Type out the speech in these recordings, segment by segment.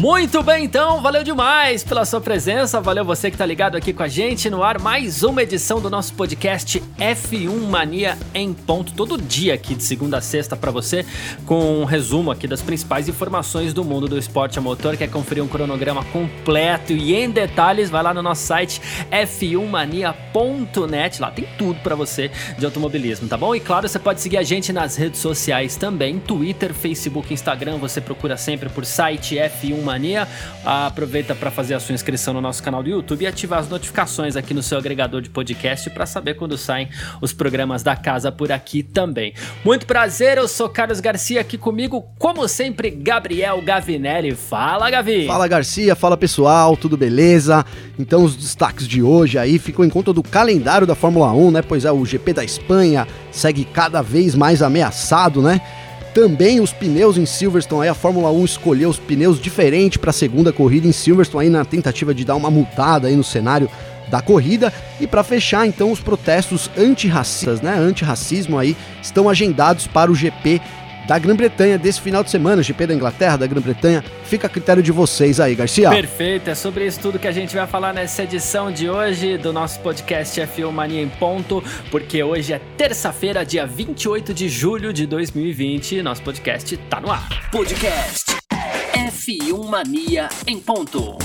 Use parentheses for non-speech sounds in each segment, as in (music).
Muito bem, então, valeu demais pela sua presença, valeu você que tá ligado aqui com a gente no ar, mais uma edição do nosso podcast F1 Mania em ponto, todo dia aqui de segunda a sexta para você, com um resumo aqui das principais informações do mundo do esporte a motor, quer conferir um cronograma completo e em detalhes, vai lá no nosso site f1mania.net, lá tem tudo para você de automobilismo, tá bom? E claro, você pode seguir a gente nas redes sociais também, Twitter, Facebook, Instagram, você procura sempre por site F1 Mania. Aproveita para fazer a sua inscrição no nosso canal do YouTube e ativar as notificações aqui no seu agregador de podcast para saber quando saem os programas da casa por aqui também. Muito prazer, eu sou Carlos Garcia aqui comigo, como sempre, Gabriel Gavinelli. Fala, Gavi! Fala, Garcia, fala pessoal, tudo beleza? Então, os destaques de hoje aí ficam em conta do calendário da Fórmula 1, né? Pois é, o GP da Espanha segue cada vez mais ameaçado, né? Também os pneus em Silverstone, aí a Fórmula 1 escolheu os pneus diferentes para a segunda corrida em Silverstone, aí na tentativa de dar uma multada aí no cenário da corrida. E para fechar, então, os protestos antirracistas, né, antirracismo aí, estão agendados para o GP da Grã-Bretanha desse final de semana, GP da Inglaterra, da Grã-Bretanha. Fica a critério de vocês aí, Garcia. Perfeito, é sobre isso tudo que a gente vai falar nessa edição de hoje do nosso podcast F1 Mania em Ponto, porque hoje é terça-feira, dia 28 de julho de 2020. Nosso podcast tá no ar. Podcast F1 Mania em Ponto.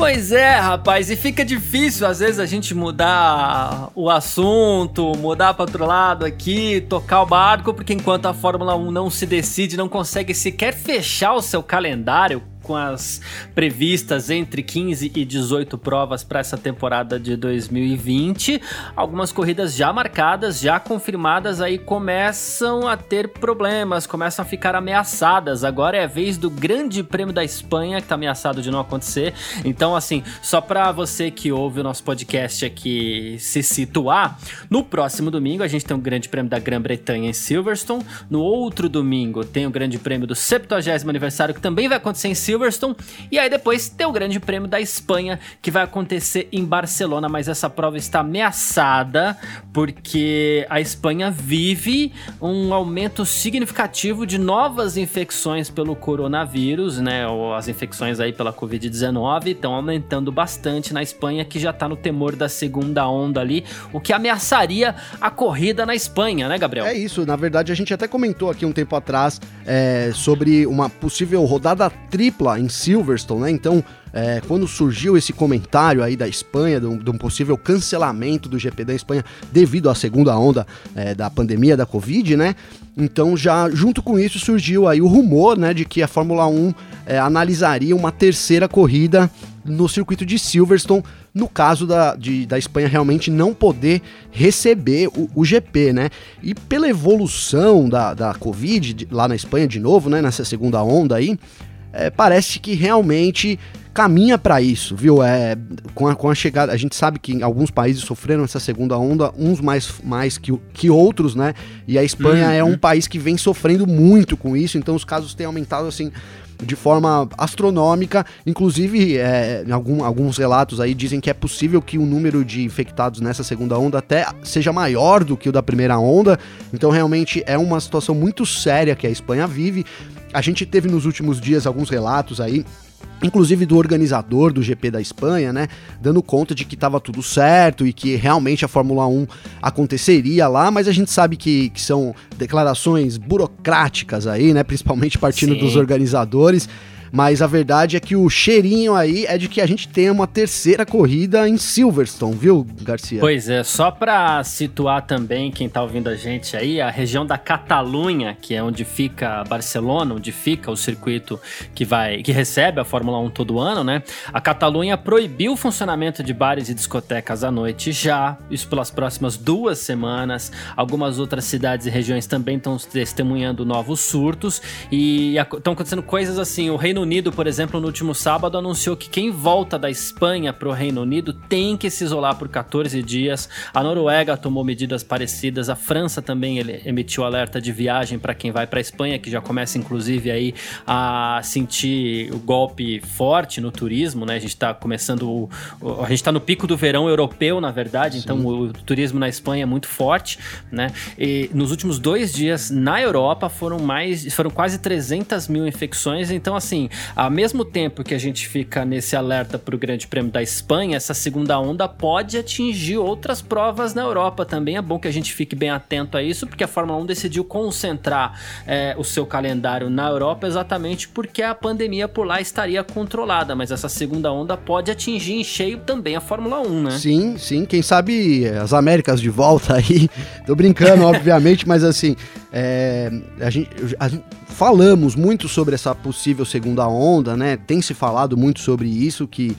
Pois é, rapaz, e fica difícil às vezes a gente mudar o assunto, mudar para outro lado aqui, tocar o barco, porque enquanto a Fórmula 1 não se decide, não consegue sequer fechar o seu calendário, com as previstas entre 15 e 18 provas para essa temporada de 2020. Algumas corridas já marcadas, já confirmadas, aí começam a ter problemas, começam a ficar ameaçadas. Agora é a vez do Grande Prêmio da Espanha, que está ameaçado de não acontecer. Então, assim, só para você que ouve o nosso podcast aqui se situar, no próximo domingo a gente tem o Grande Prêmio da Grã-Bretanha em Silverstone. No outro domingo tem o Grande Prêmio do 70 aniversário, que também vai acontecer em Silverstone. Silverstone. E aí depois tem o Grande Prêmio da Espanha, que vai acontecer em Barcelona, mas essa prova está ameaçada porque a Espanha vive um aumento significativo de novas infecções pelo coronavírus, né? Ou as infecções aí pela Covid-19 estão aumentando bastante na Espanha, que já está no temor da segunda onda ali, o que ameaçaria a corrida na Espanha, né, Gabriel? É isso, na verdade a gente até comentou aqui um tempo atrás é, sobre uma possível rodada tripla em Silverstone, né? Então, é, quando surgiu esse comentário aí da Espanha, de um, de um, possível cancelamento do GP da Espanha devido à segunda onda é, da pandemia da Covid, né? Então, já junto com isso surgiu aí o rumor, né, de que a Fórmula 1 é, analisaria uma terceira corrida no circuito de Silverstone, no caso da, de, da Espanha realmente não poder receber o, o GP, né? E pela evolução da, da Covid de, lá na Espanha de novo, né, nessa segunda onda aí, é, parece que realmente caminha para isso, viu? É, com, a, com a chegada, a gente sabe que alguns países sofreram essa segunda onda, uns mais, mais que, que outros, né? E a Espanha uhum. é um país que vem sofrendo muito com isso, então os casos têm aumentado assim de forma astronômica. Inclusive, é, algum, alguns relatos aí dizem que é possível que o número de infectados nessa segunda onda até seja maior do que o da primeira onda. Então, realmente é uma situação muito séria que a Espanha vive. A gente teve nos últimos dias alguns relatos aí inclusive do organizador do GP da Espanha, né, dando conta de que estava tudo certo e que realmente a Fórmula 1 aconteceria lá, mas a gente sabe que, que são declarações burocráticas aí, né, principalmente partindo Sim. dos organizadores. Mas a verdade é que o cheirinho aí é de que a gente tem uma terceira corrida em Silverstone, viu, Garcia? Pois é, só para situar também quem tá ouvindo a gente aí, a região da Catalunha, que é onde fica Barcelona, onde fica o circuito que vai que recebe a Fórmula 1 todo ano, né? A Catalunha proibiu o funcionamento de bares e discotecas à noite já, isso pelas próximas duas semanas. Algumas outras cidades e regiões também estão testemunhando novos surtos e estão acontecendo coisas assim, o Reino Reino Unido, por exemplo, no último sábado anunciou que quem volta da Espanha para o Reino Unido tem que se isolar por 14 dias. A Noruega tomou medidas parecidas, a França também emitiu alerta de viagem para quem vai para a Espanha, que já começa inclusive aí a sentir o golpe forte no turismo, né? A gente está começando, o, a gente está no pico do verão europeu, na verdade, Sim. então o, o turismo na Espanha é muito forte, né? E nos últimos dois dias na Europa foram mais, foram quase 300 mil infecções. Então, assim, ao mesmo tempo que a gente fica nesse alerta para o Grande Prêmio da Espanha, essa segunda onda pode atingir outras provas na Europa também. É bom que a gente fique bem atento a isso, porque a Fórmula 1 decidiu concentrar é, o seu calendário na Europa exatamente porque a pandemia por lá estaria controlada. Mas essa segunda onda pode atingir em cheio também a Fórmula 1, né? Sim, sim. Quem sabe as Américas de volta aí. (laughs) Tô brincando, obviamente, mas assim, é, a gente, a gente, falamos muito sobre essa possível segunda onda, né? Tem se falado muito sobre isso, que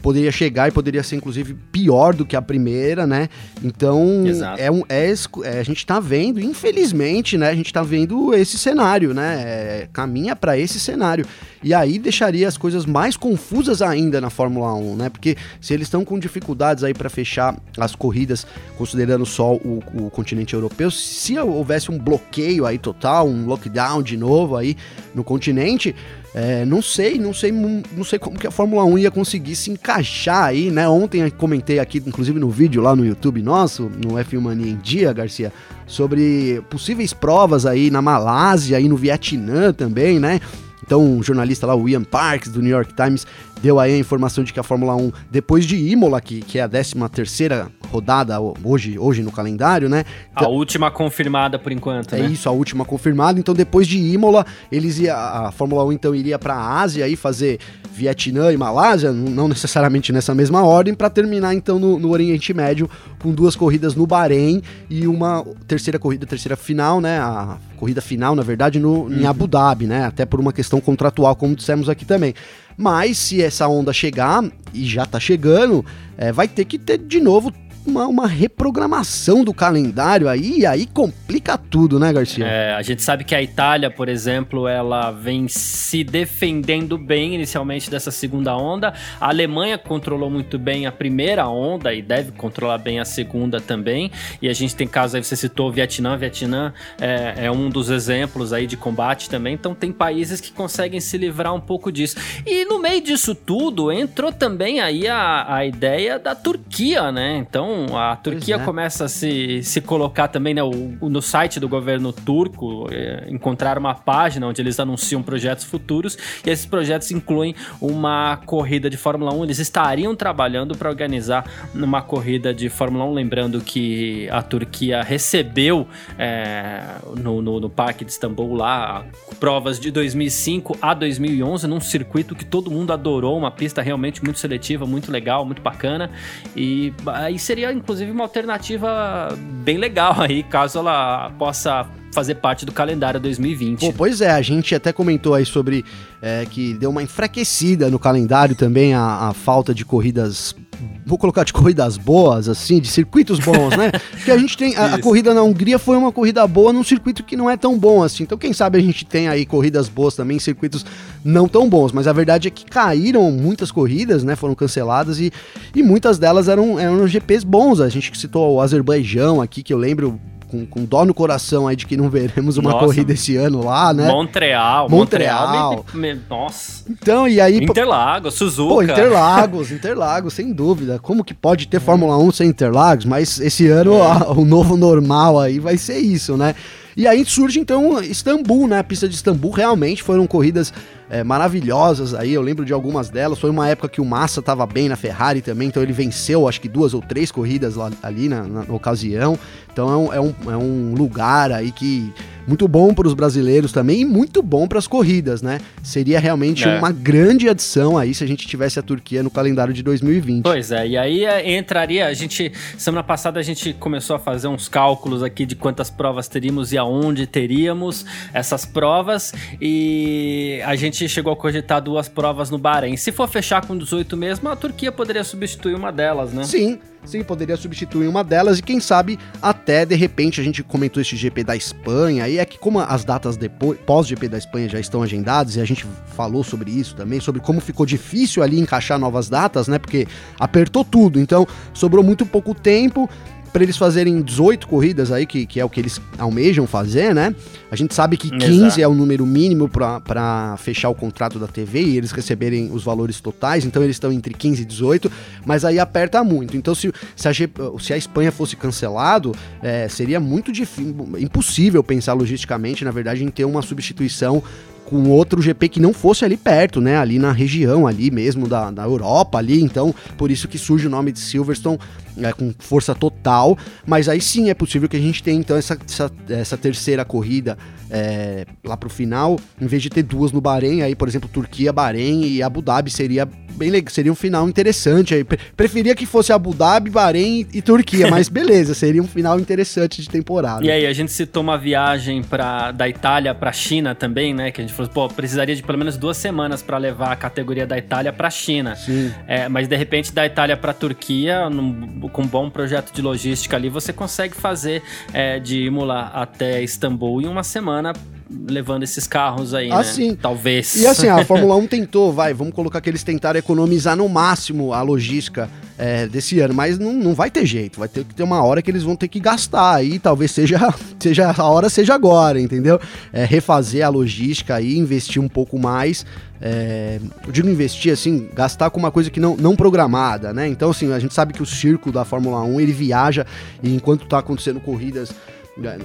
poderia chegar e poderia ser inclusive pior do que a primeira, né? Então é um é, é, a gente tá vendo, infelizmente, né? A gente tá vendo esse cenário, né? É, caminha para esse cenário. E aí deixaria as coisas mais confusas ainda na Fórmula 1, né? Porque se eles estão com dificuldades aí para fechar as corridas, considerando só o, o continente europeu, se houvesse um bloqueio aí total, um lockdown de novo aí no continente, é, não sei, não sei, não sei como que a Fórmula 1 ia conseguir se encaixar aí, né? Ontem comentei aqui, inclusive no vídeo lá no YouTube nosso, no F1 Mania em Dia, Garcia, sobre possíveis provas aí na Malásia e no Vietnã também, né? Então, um jornalista lá, o Ian Parks, do New York Times, deu aí a informação de que a Fórmula 1, depois de Imola, que, que é a 13 terceira rodada hoje, hoje no calendário, né? A última confirmada por enquanto, É né? isso, a última confirmada. Então, depois de Imola, eles ia, a Fórmula 1 então iria para a Ásia e fazer Vietnã e Malásia, não necessariamente nessa mesma ordem, para terminar então no, no, Oriente Médio com duas corridas no Bahrein e uma terceira corrida, terceira final, né? A corrida final, na verdade, no, uhum. em Abu Dhabi, né? Até por uma questão contratual, como dissemos aqui também. Mas se essa onda chegar, e já tá chegando, é, vai ter que ter de novo uma, uma reprogramação do calendário aí, e aí complica tudo, né, Garcia? É, a gente sabe que a Itália, por exemplo, ela vem se defendendo bem inicialmente dessa segunda onda. A Alemanha controlou muito bem a primeira onda e deve controlar bem a segunda também. E a gente tem casos aí, você citou o Vietnã. Vietnã é, é um dos exemplos aí de combate também. Então tem países que conseguem se livrar um pouco disso. E no meio disso tudo, entrou também aí a, a ideia da Turquia, né? Então a Turquia é. começa a se, se colocar também né, o, no site do governo turco, é, encontrar uma página onde eles anunciam projetos futuros e esses projetos incluem uma corrida de Fórmula 1. Eles estariam trabalhando para organizar uma corrida de Fórmula 1, lembrando que a Turquia recebeu é, no, no, no Parque de Istambul lá provas de 2005 a 2011 num circuito que todo mundo adorou, uma pista realmente muito seletiva, muito legal, muito bacana e aí seria seria inclusive uma alternativa bem legal aí, caso ela possa fazer parte do calendário 2020. Pô, pois é, a gente até comentou aí sobre é, que deu uma enfraquecida no calendário também a, a falta de corridas vou colocar de corridas boas, assim, de circuitos bons, né? (laughs) Porque a gente tem. A, a, corrida na Hungria foi uma corrida boa num circuito que não é tão bom assim. Então, quem sabe a gente tem aí corridas boas também, circuitos não tão bons. Mas a verdade é que caíram muitas corridas, né? Foram canceladas e, e muitas delas eram, eram GPs bons. A gente citou o Azerbaijão aqui, que eu lembro com, com dó no coração aí de que não veremos uma Nossa. corrida esse ano lá, né? Montreal, Montreal. Montreal me, me, nossa. Então, e aí. Interlagos, Suzuka. Pô, Interlagos, Interlagos, sem dúvida. Como que pode ter Fórmula 1 sem Interlagos? Mas esse ano é. a, o novo normal aí vai ser isso, né? E aí surge então Istambul, né? A pista de Istambul realmente foram corridas é, maravilhosas aí. Eu lembro de algumas delas. Foi uma época que o Massa estava bem na Ferrari também, então ele venceu acho que duas ou três corridas lá, ali na, na, na ocasião. Então é um, é, um, é lugar aí que muito bom para os brasileiros também e muito bom para as corridas, né? Seria realmente é. uma grande adição aí se a gente tivesse a Turquia no calendário de 2020. Pois é, e aí é, entraria, a gente, semana passada a gente começou a fazer uns cálculos aqui de quantas provas teríamos e aonde teríamos essas provas e a gente gente chegou a cogitar duas provas no Bahrein. Se for fechar com 18 mesmo, a Turquia poderia substituir uma delas, né? Sim, sim, poderia substituir uma delas e quem sabe até de repente a gente comentou este GP da Espanha e é que como as datas depois pós GP da Espanha já estão agendadas e a gente falou sobre isso também, sobre como ficou difícil ali encaixar novas datas, né? Porque apertou tudo, então sobrou muito pouco tempo para eles fazerem 18 corridas aí, que, que é o que eles almejam fazer, né? A gente sabe que 15 Exato. é o número mínimo para fechar o contrato da TV e eles receberem os valores totais, então eles estão entre 15 e 18, mas aí aperta muito. Então, se, se, a, se a Espanha fosse cancelado, é, seria muito difícil, impossível pensar logisticamente, na verdade, em ter uma substituição com outro GP que não fosse ali perto, né? Ali na região, ali mesmo da, da Europa, ali. Então, por isso que surge o nome de Silverstone é, com força total. Mas aí sim é possível que a gente tenha então essa, essa, essa terceira corrida é, lá pro final, em vez de ter duas no Bahrein, aí, por exemplo, Turquia, Bahrein e Abu Dhabi seria bem legal, seria um final interessante. Aí, preferia que fosse Abu Dhabi, Bahrein e Turquia, (laughs) mas beleza, seria um final interessante de temporada. E aí, a gente citou uma viagem pra, da Itália para China também, né? Que a gente falou, pô, precisaria de pelo menos duas semanas para levar a categoria da Itália para China. Sim. É, mas de repente, da Itália para Turquia, num, com um bom projeto de logística ali, você consegue fazer é, de Imola até Istambul em uma semana levando esses carros aí, ah, né? Talvez. E assim, a (laughs) Fórmula 1 tentou, vai, vamos colocar que eles tentaram economizar no máximo a logística é, desse ano, mas não, não vai ter jeito, vai ter que ter uma hora que eles vão ter que gastar aí, talvez seja, (laughs) seja a hora seja agora, entendeu? É, refazer a logística aí, investir um pouco mais. É, eu digo investir assim, gastar com uma coisa que não, não programada, né? Então, assim, a gente sabe que o circo da Fórmula 1 ele viaja e enquanto tá acontecendo corridas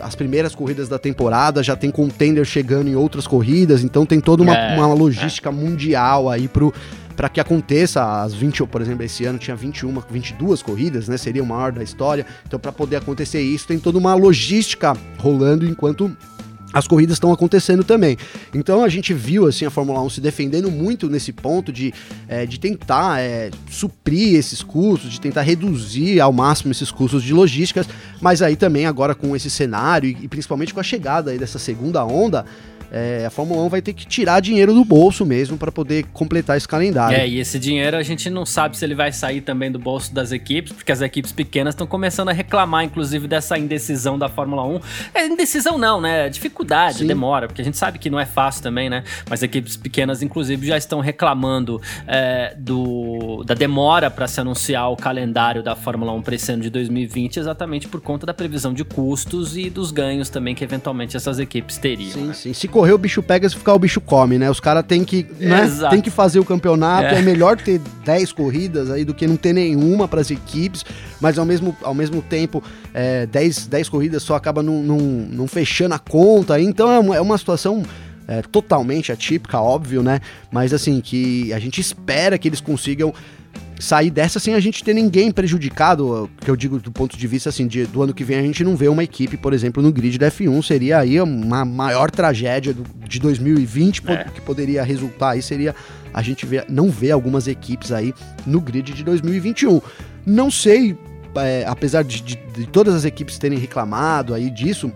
as primeiras corridas da temporada, já tem contender chegando em outras corridas, então tem toda uma, é, uma logística é. mundial aí pro para que aconteça as 20, por exemplo, esse ano tinha 21, 22 corridas, né? Seria o maior da história. Então, para poder acontecer isso, tem toda uma logística rolando enquanto as corridas estão acontecendo também. Então a gente viu assim a Fórmula 1 se defendendo muito nesse ponto de, é, de tentar é, suprir esses custos, de tentar reduzir ao máximo esses custos de logísticas, mas aí também agora com esse cenário e, e principalmente com a chegada dessa segunda onda, é, a Fórmula 1 vai ter que tirar dinheiro do bolso mesmo para poder completar esse calendário. É, e esse dinheiro a gente não sabe se ele vai sair também do bolso das equipes, porque as equipes pequenas estão começando a reclamar, inclusive, dessa indecisão da Fórmula 1. É indecisão não, né? Dificuldade, Sim. demora, porque a gente sabe que não é fácil também, né? Mas equipes pequenas, inclusive, já estão reclamando é, do, da demora para se anunciar o calendário da Fórmula 1 para esse ano de 2020, exatamente por conta da previsão de custos e dos ganhos também que eventualmente essas equipes teriam. Sim, né? sim. Se correr o bicho pega, se ficar o bicho come, né? Os caras têm que, né? Tem que fazer o campeonato. É. é melhor ter 10 corridas aí do que não ter nenhuma para as equipes, mas ao mesmo, ao mesmo tempo, é, 10, 10 corridas só acaba não, não, não fechando a conta. Então é uma, é uma situação é, totalmente atípica, óbvio, né? Mas assim, que a gente espera que eles consigam sair dessa sem a gente ter ninguém prejudicado, que eu digo do ponto de vista assim, de, do ano que vem a gente não vê uma equipe, por exemplo, no grid da F1, seria aí uma maior tragédia do, de 2020 é. que poderia resultar aí seria a gente ver, não ver algumas equipes aí no grid de 2021. Não sei, é, apesar de, de, de todas as equipes terem reclamado aí disso,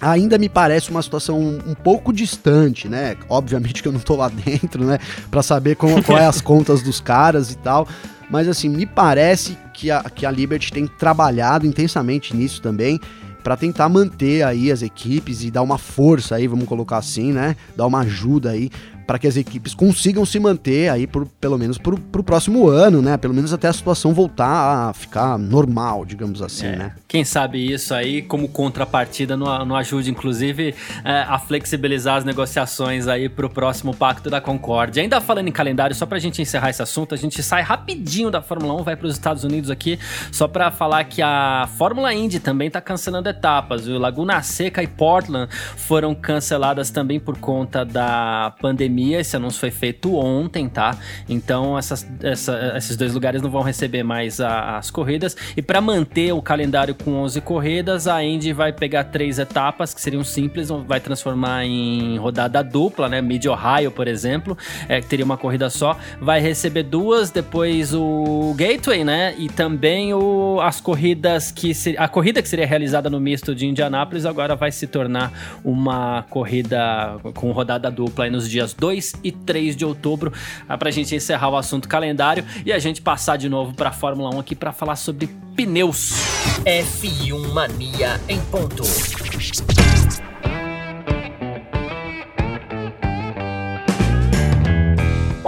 ainda me parece uma situação um, pouco distante, né? Obviamente que eu não tô lá (laughs) dentro, né? Para saber como, qual é as (laughs) contas dos caras e tal. Mas assim, me parece que a, que a Liberty tem trabalhado intensamente nisso também para tentar manter aí as equipes e dar uma força aí, vamos colocar assim, né? Dar uma ajuda aí para que as equipes consigam se manter aí por, pelo menos para o próximo ano, né? Pelo menos até a situação voltar a ficar normal, digamos assim, é, né? Quem sabe isso aí, como contrapartida, não, não ajude, inclusive, é, a flexibilizar as negociações aí para o próximo Pacto da Concórdia. Ainda falando em calendário, só para a gente encerrar esse assunto, a gente sai rapidinho da Fórmula 1, vai para os Estados Unidos aqui, só para falar que a Fórmula Indy também está cancelando etapas. O Laguna Seca e Portland foram canceladas também por conta da pandemia pandemia. Esse anúncio foi feito ontem, tá? Então essas, essa, esses dois lugares não vão receber mais a, as corridas. E para manter o calendário com 11 corridas, a Indy vai pegar três etapas que seriam simples, vai transformar em rodada dupla, né? Mid Ohio, por exemplo, é, que teria uma corrida só, vai receber duas, depois o Gateway, né? E também o, as corridas que a corrida que seria realizada no misto de Indianápolis agora vai se tornar uma corrida com rodada dupla nos dias 2 2 e 3 de outubro, ah, pra gente encerrar o assunto calendário e a gente passar de novo pra Fórmula 1 aqui para falar sobre pneus. F1 Mania em ponto.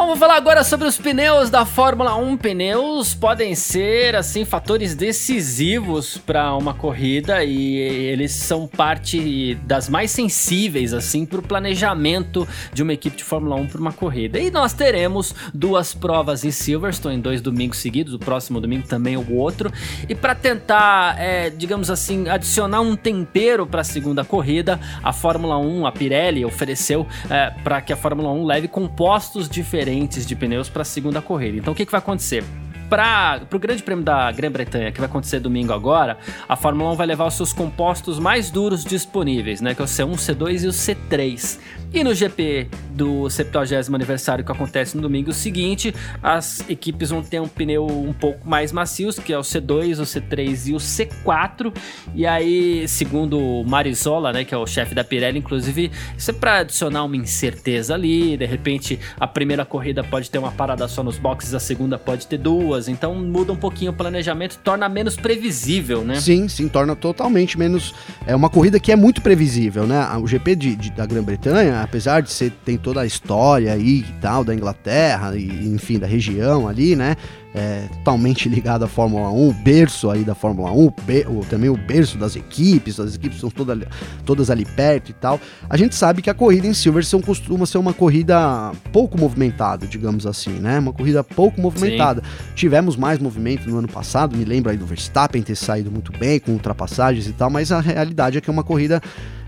Vamos falar agora sobre os pneus da Fórmula 1. Pneus podem ser assim fatores decisivos para uma corrida e eles são parte das mais sensíveis assim para o planejamento de uma equipe de Fórmula 1 para uma corrida. E nós teremos duas provas em Silverstone em dois domingos seguidos, o próximo domingo também o outro. E para tentar, é, digamos assim, adicionar um tempero para a segunda corrida, a Fórmula 1, a Pirelli ofereceu é, para que a Fórmula 1 leve compostos diferentes de pneus para a segunda corrida. Então o que, que vai acontecer? Para o Grande Prêmio da Grã-Bretanha, que vai acontecer domingo agora, a Fórmula 1 vai levar os seus compostos mais duros disponíveis, né? Que é o C1, C2 e o C3. E no GP do 70 aniversário que acontece no domingo seguinte, as equipes vão ter um pneu um pouco mais macios, que é o C2, o C3 e o C4. E aí, segundo o Marizola, né, que é o chefe da Pirelli, inclusive, isso é para adicionar uma incerteza ali. De repente, a primeira corrida pode ter uma parada só nos boxes, a segunda pode ter duas. Então muda um pouquinho o planejamento, torna menos previsível, né? Sim, sim, torna totalmente menos. É uma corrida que é muito previsível, né? O GP de, de da Grã-Bretanha apesar de ser tem toda a história aí e tal da Inglaterra e enfim da região ali, né? É, totalmente ligado à Fórmula 1, berço aí da Fórmula 1, be, o, também o berço das equipes, as equipes são toda, todas ali perto e tal. A gente sabe que a corrida em Silverstone costuma ser uma corrida pouco movimentada, digamos assim, né? Uma corrida pouco movimentada. Sim. Tivemos mais movimento no ano passado, me lembro aí do Verstappen ter saído muito bem com ultrapassagens e tal, mas a realidade é que é uma corrida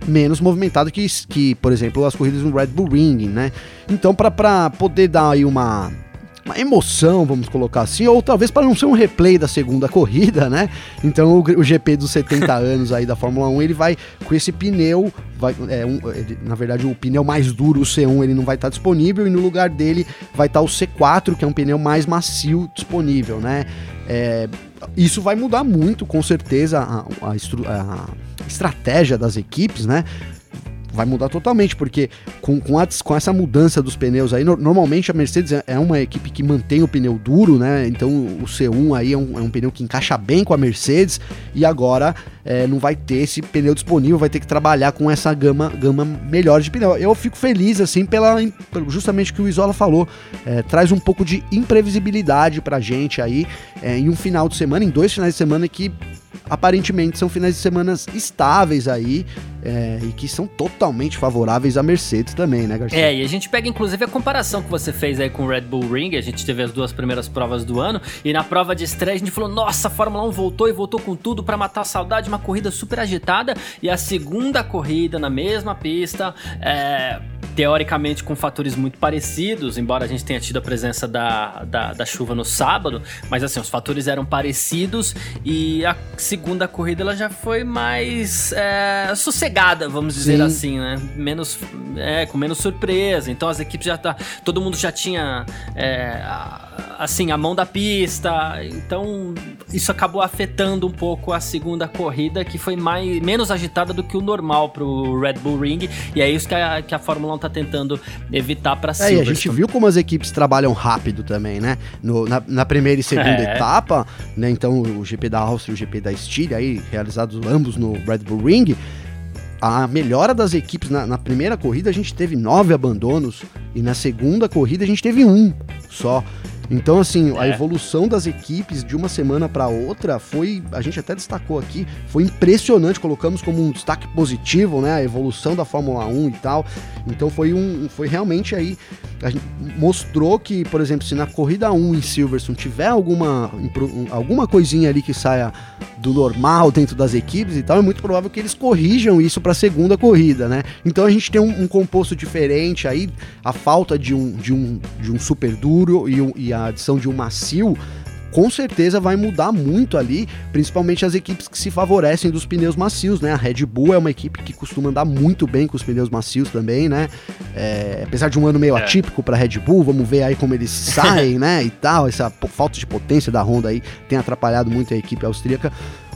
menos movimentada que, que por exemplo, as corridas no Red Bull Ring, né? Então, para poder dar aí uma uma emoção, vamos colocar assim, ou talvez para não ser um replay da segunda corrida, né? Então o, o GP dos 70 (laughs) anos aí da Fórmula 1, ele vai com esse pneu, vai, é, um, ele, na verdade o pneu mais duro, o C1, ele não vai estar tá disponível e no lugar dele vai estar tá o C4, que é um pneu mais macio disponível, né? É, isso vai mudar muito, com certeza, a, a, a, estratégia das equipes, né? Vai mudar totalmente, porque com, com, a, com essa mudança dos pneus aí, no, normalmente a Mercedes é, é uma equipe que mantém o pneu duro, né? Então o C1 aí é um, é um pneu que encaixa bem com a Mercedes e agora é, não vai ter esse pneu disponível, vai ter que trabalhar com essa gama, gama melhor de pneu. Eu fico feliz, assim, pela justamente o que o Isola falou, é, traz um pouco de imprevisibilidade pra gente aí é, em um final de semana, em dois finais de semana que aparentemente são finais de semana estáveis aí é, e que são totalmente favoráveis à Mercedes também, né, Garcia? É, e a gente pega inclusive a comparação que você fez aí com o Red Bull Ring, a gente teve as duas primeiras provas do ano e na prova de estreia a gente falou: nossa, a Fórmula 1 voltou e voltou com tudo para matar a saudade, uma corrida super agitada e a segunda corrida na mesma pista, é, teoricamente com fatores muito parecidos, embora a gente tenha tido a presença da, da, da chuva no sábado, mas assim, os fatores eram parecidos e a segunda corrida ela já foi mais é, sossegada, vamos dizer Sim. assim, né? Menos, é, com menos surpresa. Então as equipes já tá, todo mundo já tinha é, assim a mão da pista. Então isso acabou afetando um pouco a segunda corrida, que foi mais menos agitada do que o normal pro Red Bull Ring. E é isso que a, que a Fórmula 1 tá tentando evitar para cima. É, e a gente viu como as equipes trabalham rápido também, né? No, na, na primeira e segunda é. etapa, né? Então o GP da Áustria e o GP da Estíria, aí realizados ambos no Red Bull Ring, a melhora das equipes na, na, primeira corrida a gente teve nove abandonos e na segunda corrida a gente teve um só. Então, assim, é. a evolução das equipes de uma semana para outra foi, a gente até destacou aqui, foi impressionante. Colocamos como um destaque positivo, né, a evolução da Fórmula 1 e tal. Então, foi um, foi realmente aí, a gente mostrou que, por exemplo, se na corrida 1 em Silverstone tiver alguma, alguma coisinha ali que saia do normal dentro das equipes e tal, é muito provável que eles corrijam isso para a segunda corrida, né? Então a gente tem um, um, composto diferente aí, a falta de um, de um, de um super duro e, um, e a adição de um macio com certeza vai mudar muito ali, principalmente as equipes que se favorecem dos pneus macios, né? A Red Bull é uma equipe que costuma andar muito bem com os pneus macios também, né? É, apesar de um ano meio é. atípico para Red Bull, vamos ver aí como eles (laughs) saem, né? E tal, essa falta de potência da Honda aí tem atrapalhado muito a equipe austríaca.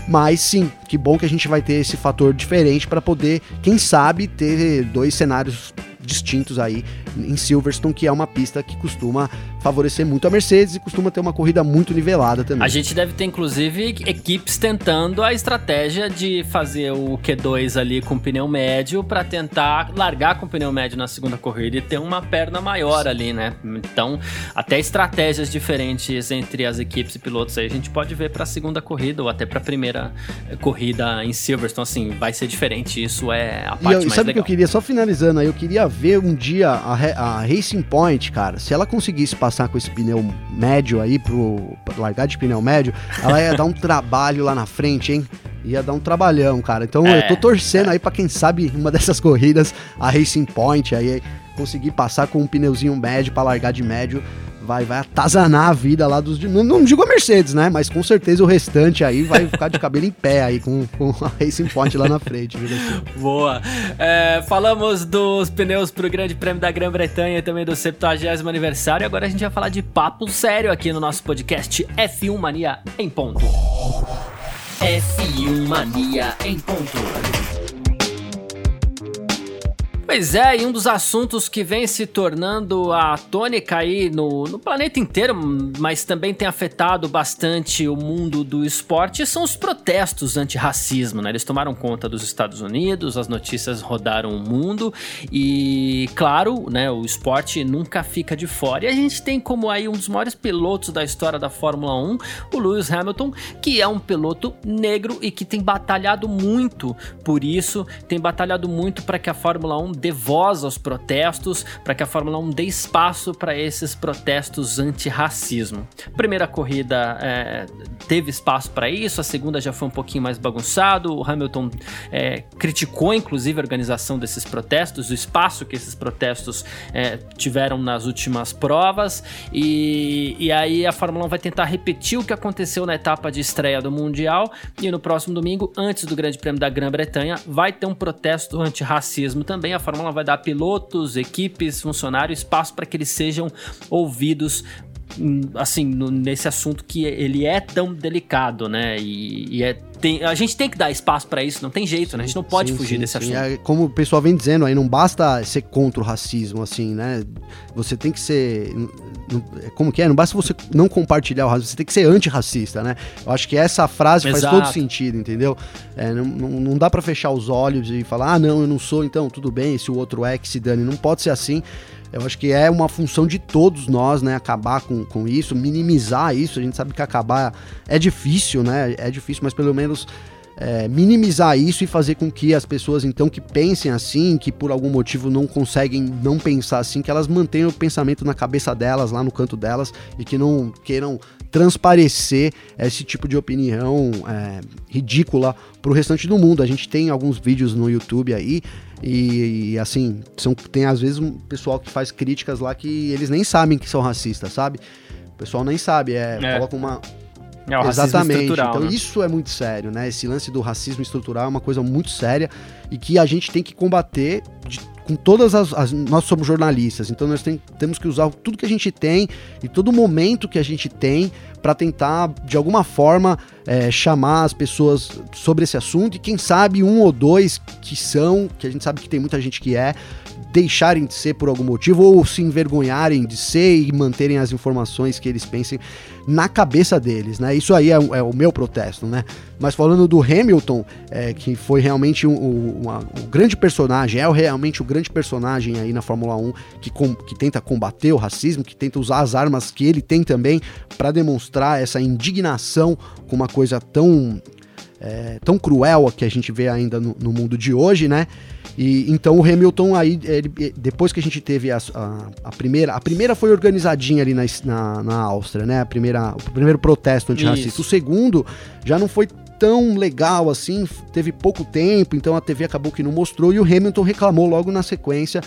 Mas sim, que bom que a gente vai ter esse fator diferente para poder, quem sabe, ter dois cenários distintos aí em Silverstone, que é uma pista que costuma favorecer muito a Mercedes e costuma ter uma corrida muito nivelada também. A gente deve ter, inclusive, equipes tentando a estratégia de fazer o Q2 ali com pneu médio para tentar largar com pneu médio na segunda corrida e ter uma perna maior ali, né? Então, até estratégias diferentes entre as equipes e pilotos aí a gente pode ver para a segunda corrida ou até para a primeira eh, corrida em Silverstone, assim, vai ser diferente. Isso é a parte e eu, mais sabe legal. que eu queria, só finalizando aí, eu queria ver um dia a, a Racing Point, cara, se ela conseguisse passar com esse pneu médio aí pro largar de pneu médio, ela ia dar um (laughs) trabalho lá na frente, hein? Ia dar um trabalhão, cara. Então É, eu tô torcendo aí para quem sabe uma dessas corridas, a Racing Point aí conseguir passar com um pneuzinho médio para largar de médio. Vai, vai atazanar a vida lá dos. Não, não digo a Mercedes, né? Mas com certeza o restante aí vai ficar de cabelo em pé aí com, com a Racing Point lá na frente, viu? Boa. É, falamos dos pneus pro Grande Prêmio da Grã-Bretanha e também do 70 aniversário. Agora a gente vai falar de papo sério aqui no nosso podcast F1 Mania em ponto. F1 Mania em ponto. Pois é, e um dos assuntos que vem se tornando a tônica aí no, no planeta inteiro, mas também tem afetado bastante o mundo do esporte, são os protestos antirracismo, né? Eles tomaram conta dos Estados Unidos, as notícias rodaram o mundo e, claro, né, o esporte nunca fica de fora. E a gente tem como aí um dos maiores pilotos da história da Fórmula 1, o Lewis Hamilton, que é um piloto negro e que tem batalhado muito por isso, tem batalhado muito para que a Fórmula 1 dê voz aos protestos, para que a Fórmula 1 dê espaço para esses protestos antirracismo. Primeira corrida é, teve espaço para isso, a segunda já foi um pouquinho mais bagunçado. O Hamilton é, criticou, inclusive, a organização desses protestos, o espaço que esses protestos é, tiveram nas últimas provas. E, e aí a Fórmula 1 vai tentar repetir o que aconteceu na etapa de estreia do Mundial. E no próximo domingo, antes do Grande Prêmio da Grã-Bretanha, vai ter um protesto antirracismo também. A Fórmula 1 vai dar a pilotos, equipes, funcionários espaço para que eles sejam ouvidos assim, nesse assunto que ele é tão delicado, né? E, e é, tem- a gente tem que dar espaço para isso, não tem jeito, né? A gente não pode Sim, fugir sim, desse assunto. É, como o pessoal vem dizendo aí, não basta ser contra o racismo, assim, né? Você tem que ser. n- Como que é? Não basta você não compartilhar o racismo, você tem que ser antirracista, né? Eu acho que essa frase Exato. faz todo sentido, entendeu? É, não, não, não dá pra fechar os olhos e falar, ah, não, eu não sou, então tudo bem, se o outro é, que se dane. Não pode ser assim. Eu acho que é uma função de todos nós, né? Acabar com, com isso, minimizar isso. A gente sabe que acabar é difícil, né? É difícil, mas pelo menos é, minimizar isso e fazer com que as pessoas, então, que pensem assim, que por algum motivo não conseguem não pensar assim, que elas mantenham o pensamento na cabeça delas, lá no canto delas, e que não queiram transparecer esse tipo de opinião é, ridícula pro restante do mundo. A gente tem alguns vídeos no YouTube aí. E, e, assim, são, tem às vezes um pessoal que faz críticas lá que eles nem sabem que são racistas, sabe? O pessoal nem sabe, é, É. coloca uma, É o Exatamente. Então né? isso é muito sério, né? Esse lance do racismo estrutural é uma coisa muito séria e que a gente tem que combater de- com todas as, as- Nós somos jornalistas, então nós tem- temos que usar tudo que a gente tem e todo momento que a gente tem para tentar, de alguma forma, é, chamar as pessoas sobre esse assunto e quem sabe um ou dois que são, que a gente sabe que tem muita gente que é, deixarem de ser por algum motivo ou se envergonharem de ser e manterem as informações que eles pensem na cabeça deles, né? Isso aí é, é o meu protesto, né? Mas falando do Hamilton, é, que foi realmente um, um- um grande personagem, é realmente o grande personagem aí na Fórmula 1 que, com- que tenta combater o racismo, que tenta usar as armas que ele tem também para demonstrar essa indignação com uma coisa tão é, tão cruel que a gente vê ainda no, no mundo de hoje, né? E então o Hamilton aí, ele- depois que a gente teve a, a- a primeira, a primeira foi organizadinha ali na, na, na Áustria, né? A primeira, o primeiro protesto antirracista. Isso. O segundo já não foi tão legal assim, teve pouco tempo, então a TV acabou que não mostrou e o Hamilton reclamou logo na sequência.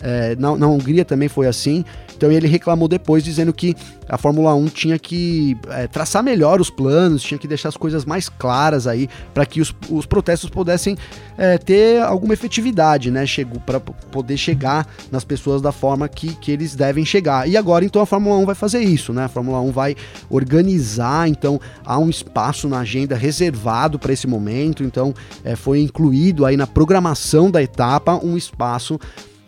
É, na, na Hungria também foi assim. Então ele reclamou depois, dizendo que a Fórmula 1 tinha que é, traçar melhor os planos, tinha que deixar as coisas mais claras aí, para que os, os protestos pudessem é, ter alguma efetividade, né? Chegou para poder chegar nas pessoas da forma que, que eles devem chegar. E agora então a Fórmula 1 vai fazer isso, né? A Fórmula 1 vai organizar, então há um espaço na agenda reservado para esse momento, então é, foi incluído aí na programação da etapa um espaço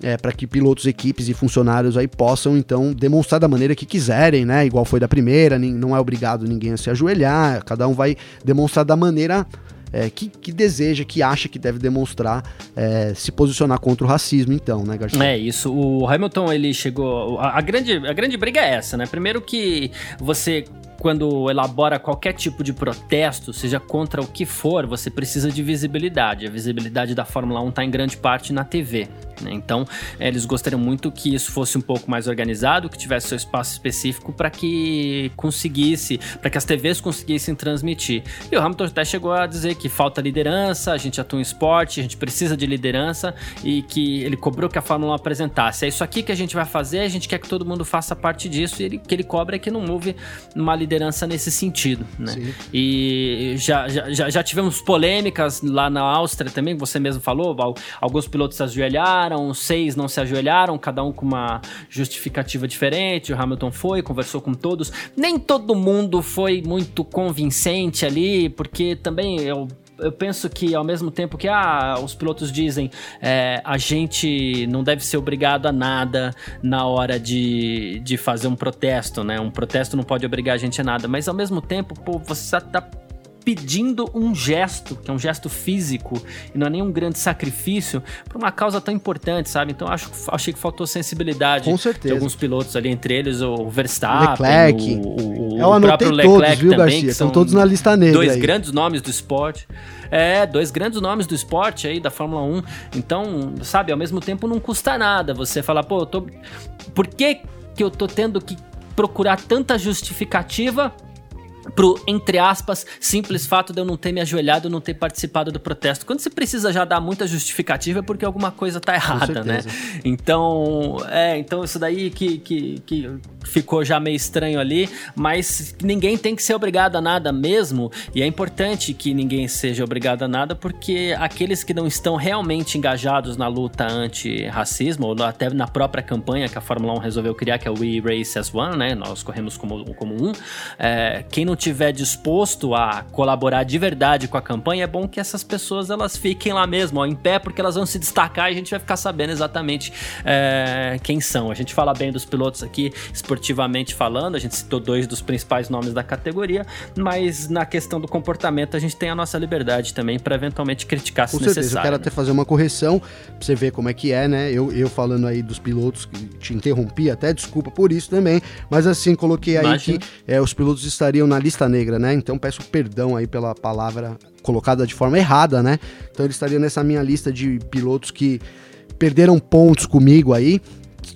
é, para que pilotos, equipes e funcionários aí possam então demonstrar da maneira que quiserem, né? Igual foi da primeira, não é obrigado ninguém a se ajoelhar, cada um vai demonstrar da maneira é, que, que, deseja, que acha que deve demonstrar é, se posicionar contra o racismo, então, né, Garcia? É isso. O Hamilton ele chegou. A, a, grande, a grande briga é essa, né? Primeiro que você quando elabora qualquer tipo de protesto, seja contra o que for, você precisa de visibilidade. A visibilidade da Fórmula 1 está em grande parte na TV. Né? Então, é, eles gostariam muito que isso fosse um pouco mais organizado, que tivesse seu espaço específico para que conseguisse, para que as TVs conseguissem transmitir. E o Hamilton até chegou a dizer que falta liderança, a gente atua em esporte, a gente precisa de liderança e que ele cobrou que a Fórmula 1 apresentasse. É isso aqui que a gente vai fazer, a gente quer que todo mundo faça parte disso e ele, que ele cobra é que não houve uma liderança nesse sentido. Né? E já, já, já tivemos polêmicas lá na Áustria também, você mesmo falou, alguns pilotos se ajoelharam ajoelharam, seis não se ajoelharam, cada um com uma justificativa diferente. O Hamilton foi, conversou com todos. Nem todo mundo foi muito convincente ali, porque também eu eu penso que ao mesmo tempo que ah, os pilotos dizem é, a gente não deve ser obrigado a nada na hora de, de fazer um protesto, né? Um protesto não pode obrigar a gente a nada, mas ao mesmo tempo, pô, você tá pedindo um gesto, que é um gesto físico, e não é nenhum grande sacrifício, para uma causa tão importante, sabe? Então acho, achei que faltou sensibilidade Com certeza. de alguns pilotos ali, entre eles o Verstappen, Leclerc. o, o, Eu o próprio Leclerc todos, viu, também, Garcia? São todos na lista negra. Dois aí. grandes nomes do esporte. É, dois grandes nomes do esporte aí, da Fórmula 1. Então, sabe, ao mesmo tempo não custa nada você falar, pô, eu tô... por que, que eu tô tendo que procurar tanta justificativa pro, entre aspas, simples fato de eu não ter me ajoelhado, não ter participado do protesto. Quando você precisa já dar muita justificativa é porque alguma coisa tá errada, né? Então, é, então isso daí que, que, que ficou já meio estranho ali, mas ninguém tem que ser obrigado a nada mesmo, e é importante que ninguém seja obrigado a nada, porque aqueles que não estão realmente engajados na luta anti-racismo, ou até na própria campanha que a Fórmula 1 resolveu criar, que é o We Race as One, né? Nós corremos como, como um, é, quem não tiver disposto a colaborar de verdade com a campanha, é bom que essas pessoas elas fiquem lá mesmo, ó, em pé, porque elas vão se destacar e a gente vai ficar sabendo exatamente é, quem são. A gente fala bem dos pilotos aqui, esportivamente falando, a gente citou dois dos principais nomes da categoria, mas na questão do comportamento a gente tem a nossa liberdade também para eventualmente criticar se Com certeza, necessário. Eu quero até fazer uma correção pra você ver como é que é, né? Eu, eu falando aí dos pilotos que te interrompi, até desculpa por isso também, mas assim, coloquei aí Imagina. que é, os pilotos estariam na lista negra, né? Então peço perdão aí pela palavra colocada de forma errada, né? Então ele estaria nessa minha lista de pilotos que perderam pontos comigo aí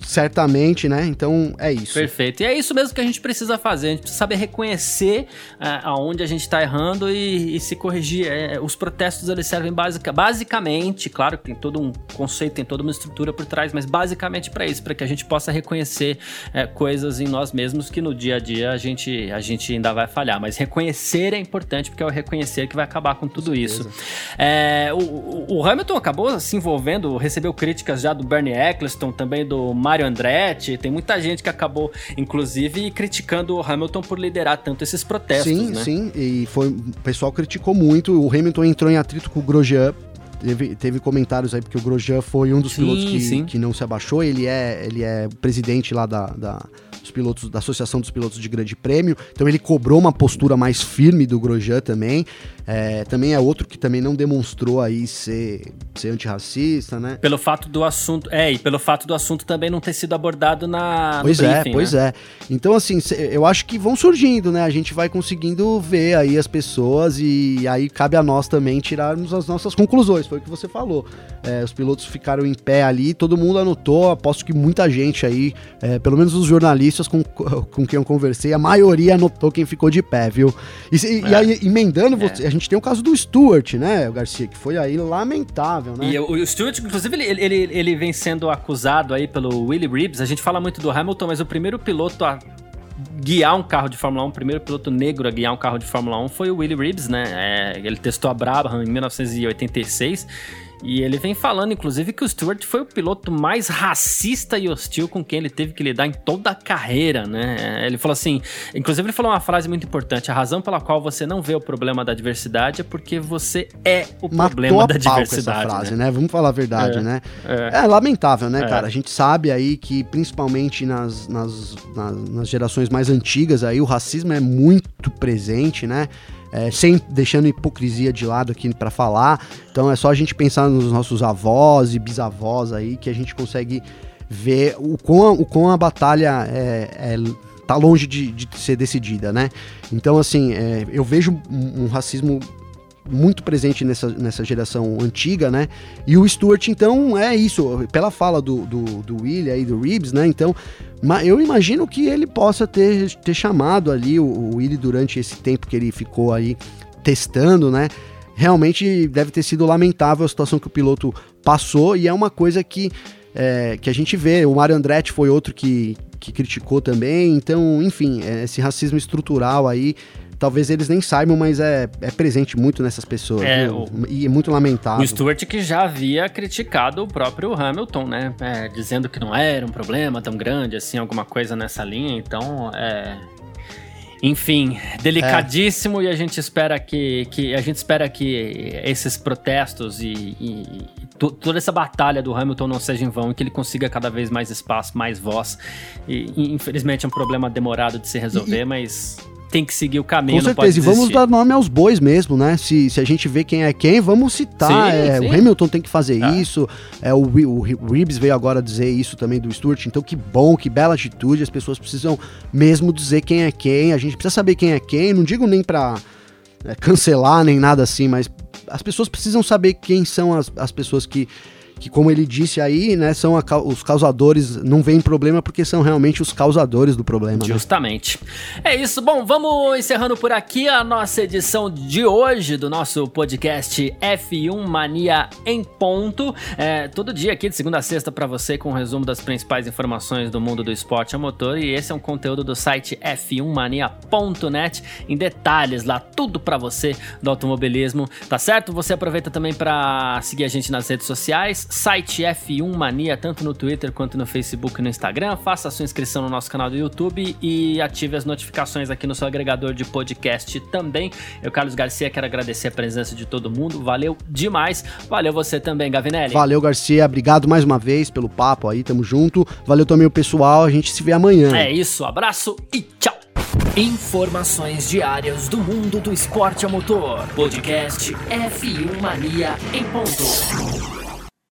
certamente, né? Então é isso. Perfeito. E é isso mesmo que a gente precisa fazer. A gente precisa saber reconhecer é, aonde a gente está errando e, e, se corrigir. É, os protestos eles servem basic, basicamente, claro que tem todo um conceito, tem toda uma estrutura por trás, mas basicamente para isso, para que a gente possa reconhecer é, coisas em nós mesmos que no dia a dia a gente, a gente ainda vai falhar. Mas reconhecer é importante porque é o reconhecer que vai acabar com tudo com isso. É, o, o Hamilton acabou se envolvendo, recebeu críticas já do Bernie Eccleston, também do Mário Andretti, tem muita gente que acabou, inclusive, criticando o Hamilton por liderar tanto esses protestos, sim, né? Sim, e foi, o pessoal criticou muito, o Hamilton entrou em atrito com o Grosjean, teve, teve comentários aí, porque o Grosjean foi um dos sim, pilotos que, que não se abaixou, ele é, ele é presidente lá da, da dos pilotos da Associação dos Pilotos de Grande Prêmio. Então ele cobrou uma postura mais firme do Grosjean também. É, também é outro que também não demonstrou aí ser, ser antirracista, né? Pelo fato do assunto. É, e pelo fato do assunto também não ter sido abordado na. Pois é, briefing, é, pois né? é. Então, assim, eu acho que vão surgindo, né? A gente vai conseguindo ver aí as pessoas e aí cabe a nós também tirarmos as nossas conclusões. Foi o que você falou. É, os pilotos ficaram em pé ali, todo mundo anotou. Aposto que muita gente aí, é, pelo menos os jornalistas com, (laughs) com quem eu conversei, a maioria anotou quem ficou de pé, viu? E, e, e aí, emendando, você, gente tem o caso do Stuart, né, Garcia, que foi aí lamentável, né? E o, o Stuart, inclusive, ele, ele, ele vem sendo acusado aí pelo Willie Reeves. A gente fala muito do Hamilton, mas o primeiro piloto a guiar um carro de Fórmula 1, o primeiro piloto negro a guiar um carro de Fórmula 1 foi o Willie Reeves, né? É, ele testou a Brabham em 1986 E ele vem falando, inclusive, que o Stewart foi o piloto mais racista e hostil com quem ele teve que lidar em toda a carreira, né? Ele falou assim, inclusive ele falou uma frase muito importante: a razão pela qual você não vê o problema da diversidade é porque você é o Matou problema da diversidade. essa frase, né? né? Vamos falar a verdade, É, né? é. É lamentável, né, É. cara? A gente sabe aí que, principalmente nas, nas, nas, nas gerações mais antigas, aí o racismo é muito presente, né? É, sem deixando hipocrisia de lado aqui pra falar. Então é só a gente pensar nos nossos avós e bisavós aí que a gente consegue ver o quão, a- o quão a batalha é, é- tá longe de, de ser decidida, né? Então, assim, é, eu vejo um, um racismo muito presente nessa, nessa geração antiga, né? E o Stuart, então, é isso. Pela fala do, do, do William e do Reeves, né? Então, eu imagino que ele possa ter, ter chamado ali o, o Willie durante esse tempo que ele ficou aí testando, né? Realmente deve ter sido lamentável a situação que o piloto passou e é uma coisa que, é, que a gente vê. O Mario Andretti foi outro que, que criticou também. Então, enfim, é, esse racismo estrutural aí talvez eles nem saibam, mas é, é presente muito nessas pessoas. É, o- E é muito lamentável. O Stewart que já havia criticado o próprio Hamilton, né? É, dizendo que não era um problema tão grande, assim, alguma coisa nessa linha. Então, é. Enfim, delicadíssimo e a gente espera que, que a gente espera que esses protestos e, e- toda essa batalha do Hamilton não seja em vão e que ele consiga cada vez mais espaço, mais voz. E, e, infelizmente é um problema demorado de se resolver, mas tem que seguir o caminho. Com certeza, e vamos dar nome aos bois mesmo, né? Se, se a gente vê quem é quem, vamos citar. Sim, é, sim. O Hamilton tem que fazer Tá. isso. É, o, o Ri- Reeves veio agora dizer isso também do Stuart. Então, que bom, que bela atitude. As pessoas precisam mesmo dizer quem é quem. A gente precisa saber quem é quem. Não digo nem pra é, cancelar nem nada assim, mas as pessoas precisam saber quem são as, as pessoas que. Que, como ele disse aí, né, são a os causadores, não vem problema porque são realmente os causadores do problema. né? Justamente. É isso. Bom, vamos encerrando por aqui a nossa edição de hoje do nosso podcast F1 Mania em ponto. É, todo dia aqui de segunda a sexta para você com um resumo das principais informações do mundo do esporte a motor e esse é um conteúdo do site f1mania.net em detalhes lá tudo para você do automobilismo, tá certo? Você aproveita também para seguir a gente nas redes sociais, site F1 Mania tanto no Twitter quanto no Facebook e no Instagram. Faça a sua inscrição no nosso canal do YouTube e ative as notificações aqui no seu agregador de podcast também. Eu, Carlos Garcia, quero agradecer a presença de todo mundo. Valeu demais. Valeu você também, Gavinelli. Valeu, Garcia. Obrigado mais uma vez pelo papo aí. Tamo junto. Valeu também o pessoal. A gente se vê amanhã. É isso, abraço e tchau. Informações diárias do mundo do esporte a motor. Podcast F1 Mania em ponto.